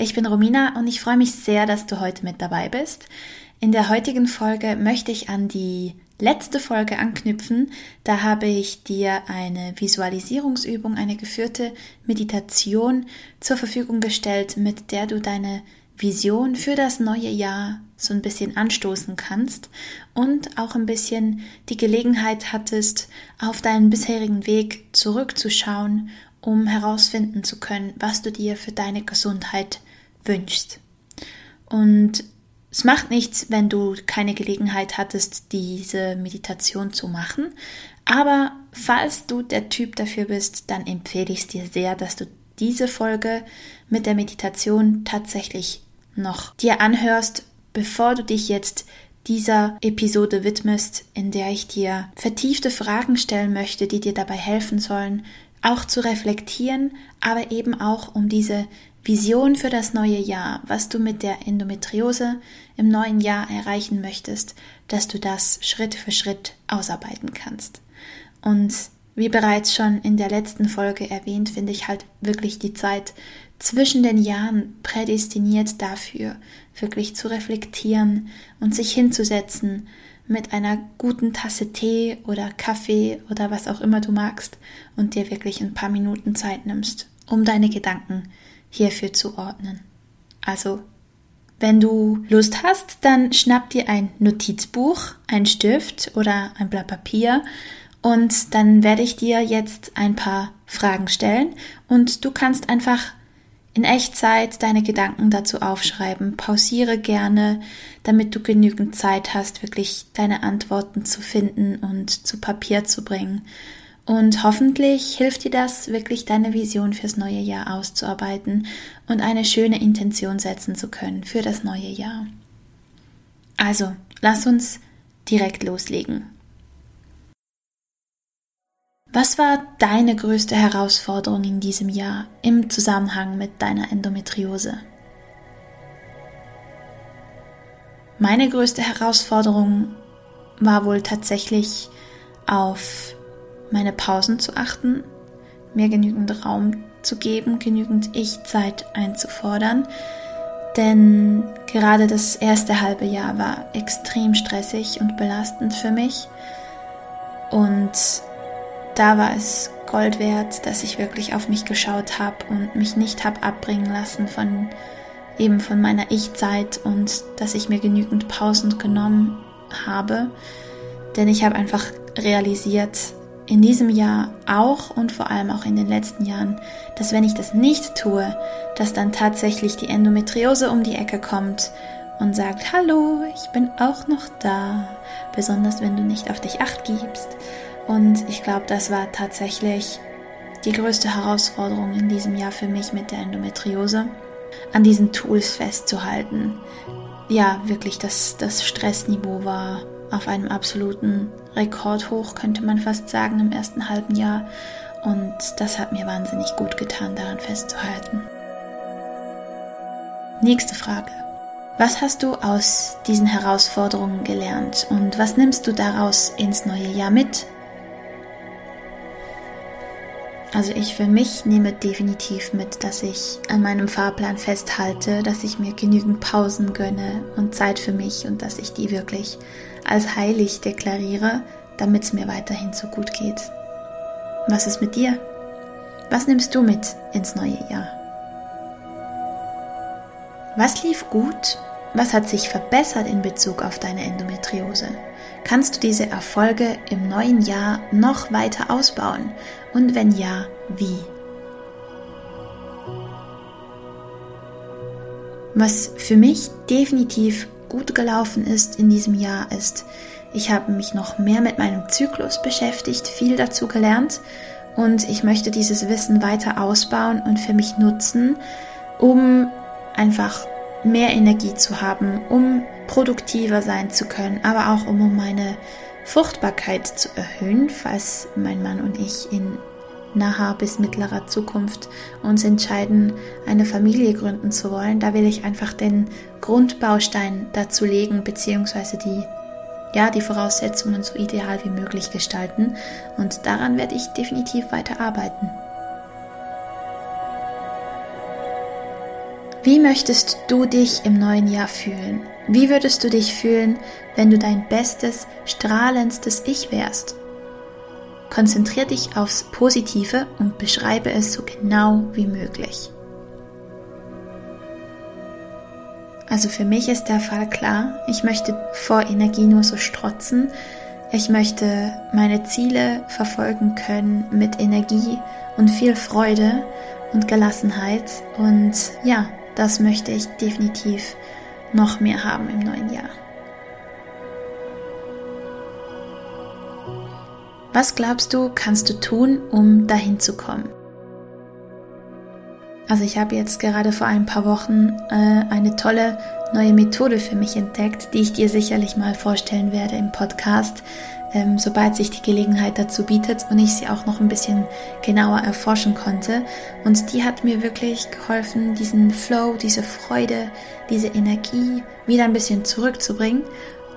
Ich bin Romina und ich freue mich sehr, dass du heute mit dabei bist. In der heutigen Folge möchte ich an die letzte Folge anknüpfen. Da habe ich dir eine Visualisierungsübung, eine geführte Meditation zur Verfügung gestellt, mit der du deine Vision für das neue Jahr so ein bisschen anstoßen kannst und auch ein bisschen die Gelegenheit hattest, auf deinen bisherigen Weg zurückzuschauen, um herausfinden zu können, was du dir für deine Gesundheit wünschst. Und es macht nichts, wenn du keine Gelegenheit hattest, diese Meditation zu machen. Aber falls du der Typ dafür bist, dann empfehle ich es dir sehr, dass du diese Folge mit der Meditation tatsächlich noch dir anhörst, bevor du dich jetzt dieser Episode widmest, in der ich dir vertiefte Fragen stellen möchte, die dir dabei helfen sollen, auch zu reflektieren, aber eben auch um diese Vision für das neue Jahr, was du mit der Endometriose im neuen Jahr erreichen möchtest, dass du das Schritt für Schritt ausarbeiten kannst. Und wie bereits schon in der letzten Folge erwähnt, finde ich halt wirklich die Zeit zwischen den Jahren prädestiniert dafür, wirklich zu reflektieren und sich hinzusetzen mit einer guten Tasse Tee oder Kaffee oder was auch immer du magst und dir wirklich ein paar Minuten Zeit nimmst, um deine Gedanken hierfür zu ordnen. Also, wenn du Lust hast, dann schnapp dir ein Notizbuch, ein Stift oder ein Blatt Papier und dann werde ich dir jetzt ein paar Fragen stellen und du kannst einfach in Echtzeit deine Gedanken dazu aufschreiben. Pausiere gerne, damit du genügend Zeit hast, wirklich deine Antworten zu finden und zu Papier zu bringen. Und hoffentlich hilft dir das, wirklich deine Vision fürs neue Jahr auszuarbeiten und eine schöne Intention setzen zu können für das neue Jahr. Also, lass uns direkt loslegen. Was war deine größte Herausforderung in diesem Jahr im Zusammenhang mit deiner Endometriose? Meine größte Herausforderung war wohl tatsächlich auf meine Pausen zu achten, mir genügend Raum zu geben, genügend Ich-Zeit einzufordern, denn gerade das erste halbe Jahr war extrem stressig und belastend für mich und da war es Gold wert, dass ich wirklich auf mich geschaut habe und mich nicht habe abbringen lassen von eben von meiner Ich-Zeit und dass ich mir genügend Pausen genommen habe. Denn ich habe einfach realisiert, in diesem Jahr auch und vor allem auch in den letzten Jahren, dass wenn ich das nicht tue, dass dann tatsächlich die Endometriose um die Ecke kommt und sagt, hallo, ich bin auch noch da, besonders wenn du nicht auf dich acht gibst und ich glaube, das war tatsächlich die größte Herausforderung in diesem Jahr für mich mit der Endometriose, an diesen Tools festzuhalten. Ja, wirklich, das, das Stressniveau war auf einem absoluten Rekordhoch, könnte man fast sagen, im ersten halben Jahr. Und das hat mir wahnsinnig gut getan, daran festzuhalten. Nächste Frage. Was hast du aus diesen Herausforderungen gelernt und was nimmst du daraus ins neue Jahr mit? Also ich für mich nehme definitiv mit, dass ich an meinem Fahrplan festhalte, dass ich mir genügend Pausen gönne und Zeit für mich und dass ich die wirklich als heilig deklariere, damit es mir weiterhin so gut geht. Was ist mit dir? Was nimmst du mit ins neue Jahr? Was lief gut? Was hat sich verbessert in Bezug auf deine Endometriose? Kannst du diese Erfolge im neuen Jahr noch weiter ausbauen? Und wenn ja, wie? Was für mich definitiv gut gelaufen ist in diesem Jahr ist, ich habe mich noch mehr mit meinem Zyklus beschäftigt, viel dazu gelernt und ich möchte dieses Wissen weiter ausbauen und für mich nutzen, um einfach mehr Energie zu haben, um produktiver sein zu können, aber auch um meine Fruchtbarkeit zu erhöhen, falls mein Mann und ich in naher bis mittlerer Zukunft uns entscheiden, eine Familie gründen zu wollen. Da will ich einfach den Grundbaustein dazu legen, beziehungsweise die, ja, die Voraussetzungen so ideal wie möglich gestalten. Und daran werde ich definitiv weiter arbeiten. Wie möchtest du dich im neuen Jahr fühlen? Wie würdest du dich fühlen, wenn du dein bestes, strahlendstes Ich wärst? Konzentrier dich aufs Positive und beschreibe es so genau wie möglich. Also für mich ist der Fall klar, ich möchte vor Energie nur so strotzen. Ich möchte meine Ziele verfolgen können mit Energie und viel Freude und Gelassenheit. Und ja, das möchte ich definitiv noch mehr haben im neuen Jahr. Was glaubst du, kannst du tun, um dahin zu kommen? Also ich habe jetzt gerade vor ein paar Wochen äh, eine tolle neue Methode für mich entdeckt, die ich dir sicherlich mal vorstellen werde im Podcast, ähm, sobald sich die Gelegenheit dazu bietet und ich sie auch noch ein bisschen genauer erforschen konnte. Und die hat mir wirklich geholfen, diesen Flow, diese Freude, diese Energie wieder ein bisschen zurückzubringen.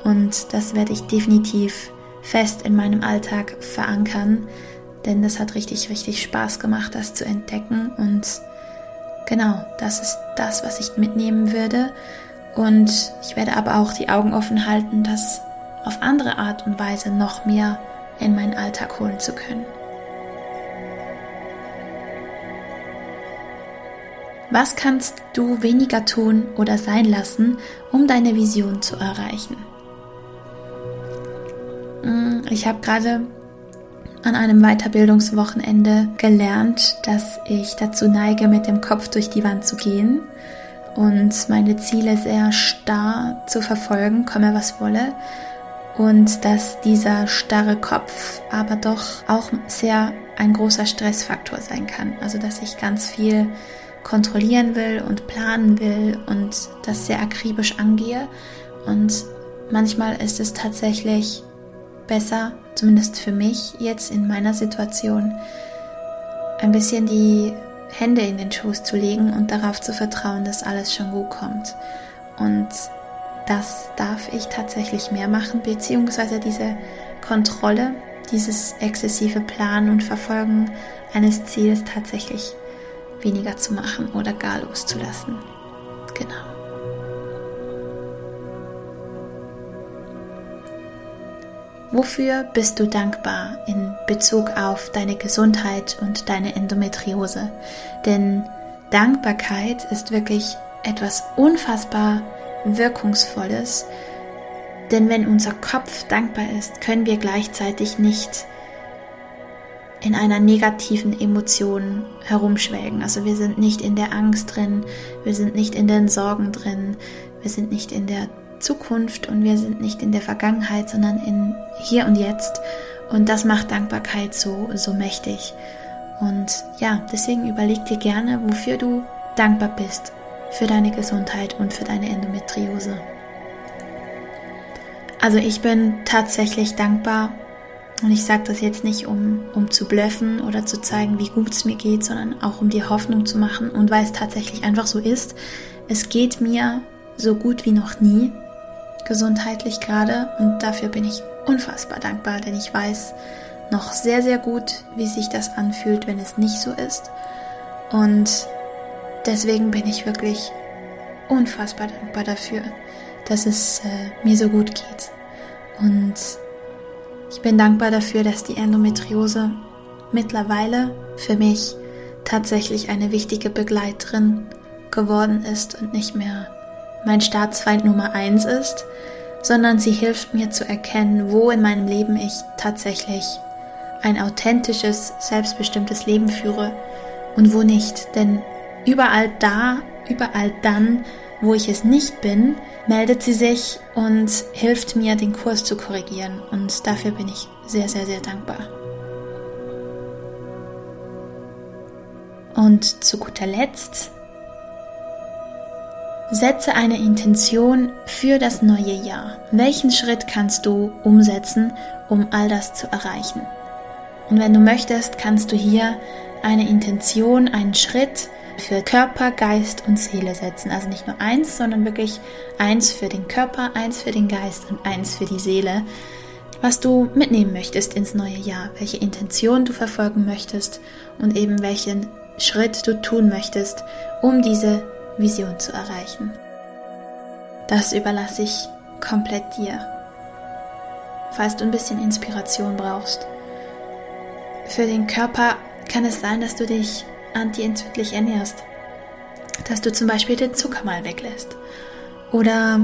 Und das werde ich definitiv fest in meinem Alltag verankern, denn das hat richtig, richtig Spaß gemacht, das zu entdecken. Und genau, das ist das, was ich mitnehmen würde. Und ich werde aber auch die Augen offen halten, das auf andere Art und Weise noch mehr in meinen Alltag holen zu können. Was kannst du weniger tun oder sein lassen, um deine Vision zu erreichen? Hm, ich habe gerade an einem Weiterbildungswochenende gelernt, dass ich dazu neige, mit dem Kopf durch die Wand zu gehen und meine Ziele sehr starr zu verfolgen, komme was wolle und dass dieser starre Kopf aber doch auch sehr ein großer Stressfaktor sein kann. Also dass ich ganz viel kontrollieren will und planen will und das sehr akribisch angehe. Und manchmal ist es tatsächlich besser, zumindest für mich jetzt in meiner Situation, ein bisschen die Hände in den Schoß zu legen und darauf zu vertrauen, dass alles schon gut kommt. Und das darf ich tatsächlich mehr machen, beziehungsweise diese Kontrolle, dieses exzessive Planen und Verfolgen eines Ziels tatsächlich weniger zu machen oder gar loszulassen. Genau. Wofür bist du dankbar in Bezug auf deine Gesundheit und deine Endometriose? Denn Dankbarkeit ist wirklich etwas unfassbar Wirkungsvolles, denn wenn unser Kopf dankbar ist, können wir gleichzeitig nicht in einer negativen Emotion herumschwelgen. Also wir sind nicht in der Angst drin, wir sind nicht in den Sorgen drin, wir sind nicht in der Zukunft und wir sind nicht in der Vergangenheit, sondern in hier und jetzt. Und das macht Dankbarkeit so, so mächtig. Und ja, deswegen überleg dir gerne, wofür du dankbar bist für deine Gesundheit und für deine Endometriose. Also ich bin tatsächlich dankbar und ich sage das jetzt nicht, um, um zu blöffen oder zu zeigen, wie gut es mir geht, sondern auch um dir Hoffnung zu machen und weil es tatsächlich einfach so ist. Es geht mir so gut wie noch nie, gesundheitlich gerade und dafür bin ich unfassbar dankbar, denn ich weiß noch sehr, sehr gut, wie sich das anfühlt, wenn es nicht so ist. Und deswegen bin ich wirklich unfassbar dankbar dafür, dass es äh, mir so gut geht. Und ich bin dankbar dafür, dass die Endometriose mittlerweile für mich tatsächlich eine wichtige Begleiterin geworden ist und nicht mehr mein Staatsfeind Nummer eins ist, sondern sie hilft mir zu erkennen, wo in meinem Leben ich tatsächlich ein authentisches, selbstbestimmtes Leben führe und wo nicht. Denn Überall da, überall dann, wo ich es nicht bin, meldet sie sich und hilft mir, den Kurs zu korrigieren. Und dafür bin ich sehr, sehr, sehr dankbar. Und zu guter Letzt Setze eine Intention für das neue Jahr. Welchen Schritt kannst du umsetzen, um all das zu erreichen? Und wenn du möchtest, kannst du hier eine Intention, einen Schritt für Körper, Geist und Seele setzen. Also nicht nur eins, sondern wirklich eins für den Körper, eins für den Geist und eins für die Seele. Was du mitnehmen möchtest ins neue Jahr, welche Intention du verfolgen möchtest und eben welchen Schritt du tun möchtest, um diese Vision zu erreichen. Das überlasse ich komplett dir. Falls du ein bisschen Inspiration brauchst. Für den Körper kann es sein, dass du dich anti-entzündlich ernährst. Dass du zum Beispiel den Zucker mal weglässt. Oder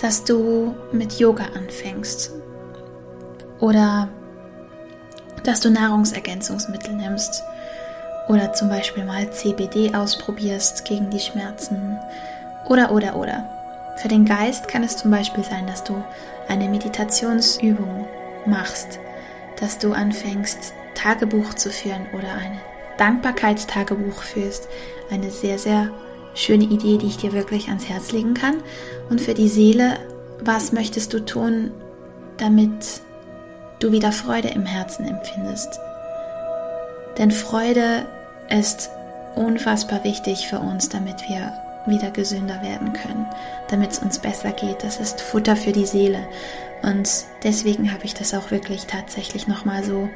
dass du mit Yoga anfängst. Oder dass du Nahrungsergänzungsmittel nimmst. Oder zum Beispiel mal CBD ausprobierst gegen die Schmerzen. Oder, oder, oder. Für den Geist kann es zum Beispiel sein, dass du eine Meditationsübung machst, dass du anfängst, Tagebuch zu führen oder eine Dankbarkeitstagebuch führst. Eine sehr, sehr schöne Idee, die ich dir wirklich ans Herz legen kann. Und für die Seele, was möchtest du tun, damit du wieder Freude im Herzen empfindest? Denn Freude ist unfassbar wichtig für uns, damit wir wieder gesünder werden können, damit es uns besser geht. Das ist Futter für die Seele. Und deswegen habe ich das auch wirklich tatsächlich nochmal so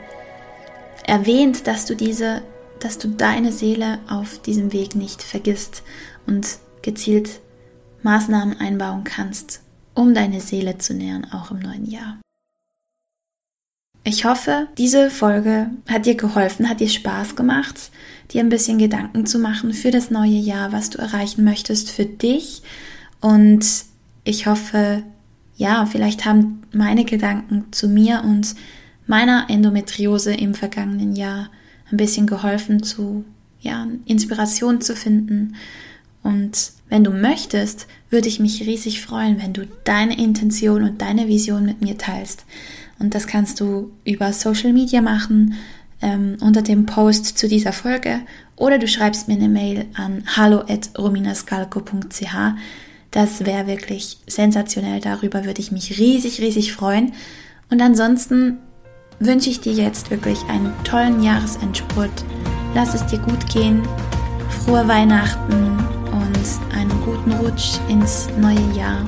erwähnt, dass du diese dass du deine Seele auf diesem Weg nicht vergisst und gezielt Maßnahmen einbauen kannst, um deine Seele zu nähern, auch im neuen Jahr. Ich hoffe, diese Folge hat dir geholfen, hat dir Spaß gemacht, dir ein bisschen Gedanken zu machen für das neue Jahr, was du erreichen möchtest für dich. Und ich hoffe, ja, vielleicht haben meine Gedanken zu mir und meiner Endometriose im vergangenen Jahr ein bisschen geholfen zu, ja, Inspiration zu finden. Und wenn du möchtest, würde ich mich riesig freuen, wenn du deine Intention und deine Vision mit mir teilst. Und das kannst du über Social Media machen, ähm, unter dem Post zu dieser Folge oder du schreibst mir eine Mail an hallo.rominascalco.ch. Das wäre wirklich sensationell. Darüber würde ich mich riesig, riesig freuen. Und ansonsten wünsche ich dir jetzt wirklich einen tollen Jahresendspurt. Lass es dir gut gehen, frohe Weihnachten und einen guten Rutsch ins neue Jahr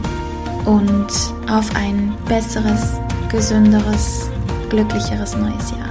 und auf ein besseres, gesünderes, glücklicheres neues Jahr.